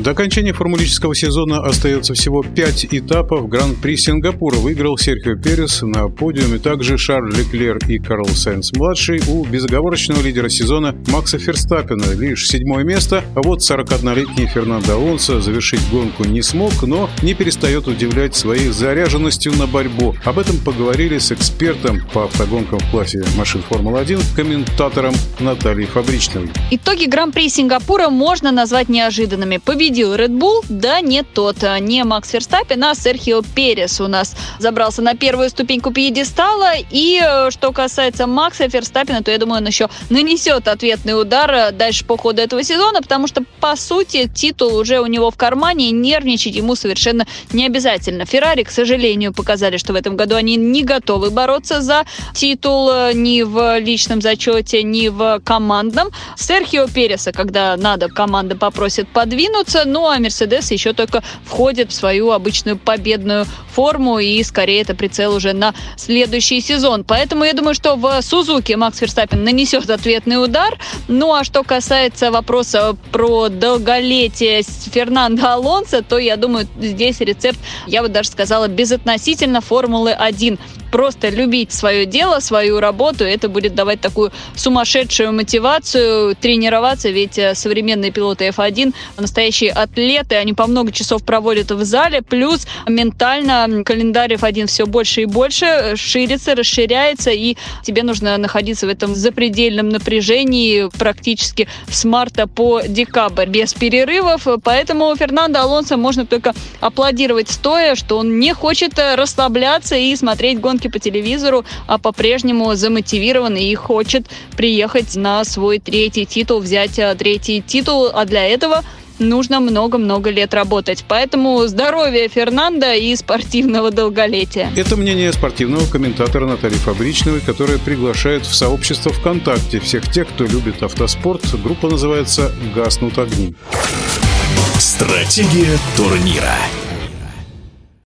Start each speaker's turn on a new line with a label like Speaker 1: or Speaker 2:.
Speaker 1: До окончания формулического сезона остается всего пять этапов. Гран-при Сингапура выиграл Серхио Перес. На подиуме также Шарль Леклер и Карл Сайнс-младший. У безоговорочного лидера сезона Макса Ферстаппина лишь седьмое место. А вот 41-летний Фернандо Алонсо завершить гонку не смог, но не перестает удивлять своей заряженностью на борьбу. Об этом поговорили с экспертом по автогонкам в классе машин Формулы-1, комментатором Натальей Фабричной.
Speaker 2: Итоги Гран-при Сингапура можно назвать неожиданными. Победитель победил Red Bull, да не тот, не Макс Ферстаппин, а Серхио Перес у нас забрался на первую ступеньку пьедестала. И э, что касается Макса Ферстаппина, то я думаю, он еще нанесет ответный удар э, дальше по ходу этого сезона, потому что, по сути, титул уже у него в кармане, и нервничать ему совершенно не обязательно. Феррари, к сожалению, показали, что в этом году они не готовы бороться за титул э, ни в личном зачете, ни в командном. Серхио Переса, когда надо, команда попросит подвинуться, ну а Мерседес еще только входит в свою обычную победную форму и скорее это прицел уже на следующий сезон. Поэтому я думаю, что в Сузуке Макс Ферстаппин нанесет ответный удар. Ну а что касается вопроса про долголетие Фернандо Алонсо, то я думаю, здесь рецепт, я бы даже сказала, безотносительно Формулы 1 просто любить свое дело, свою работу, это будет давать такую сумасшедшую мотивацию тренироваться, ведь э, современные пилоты F1 настоящие атлеты, они по много часов проводят в зале, плюс ментально календарь F1 все больше и больше э, ширится, расширяется, и тебе нужно находиться в этом запредельном напряжении практически с марта по декабрь без перерывов, поэтому Фернандо Алонсо можно только аплодировать стоя, что он не хочет э, расслабляться и смотреть гонки по телевизору, а по-прежнему замотивирован и хочет приехать на свой третий титул, взять э, третий титул, а для этого нужно много-много лет работать. Поэтому здоровье Фернанда и спортивного долголетия.
Speaker 1: Это мнение спортивного комментатора Натальи Фабричновой, которая приглашает в сообщество ВКонтакте всех тех, кто любит автоспорт. Группа называется «Гаснут огни».
Speaker 3: Стратегия турнира.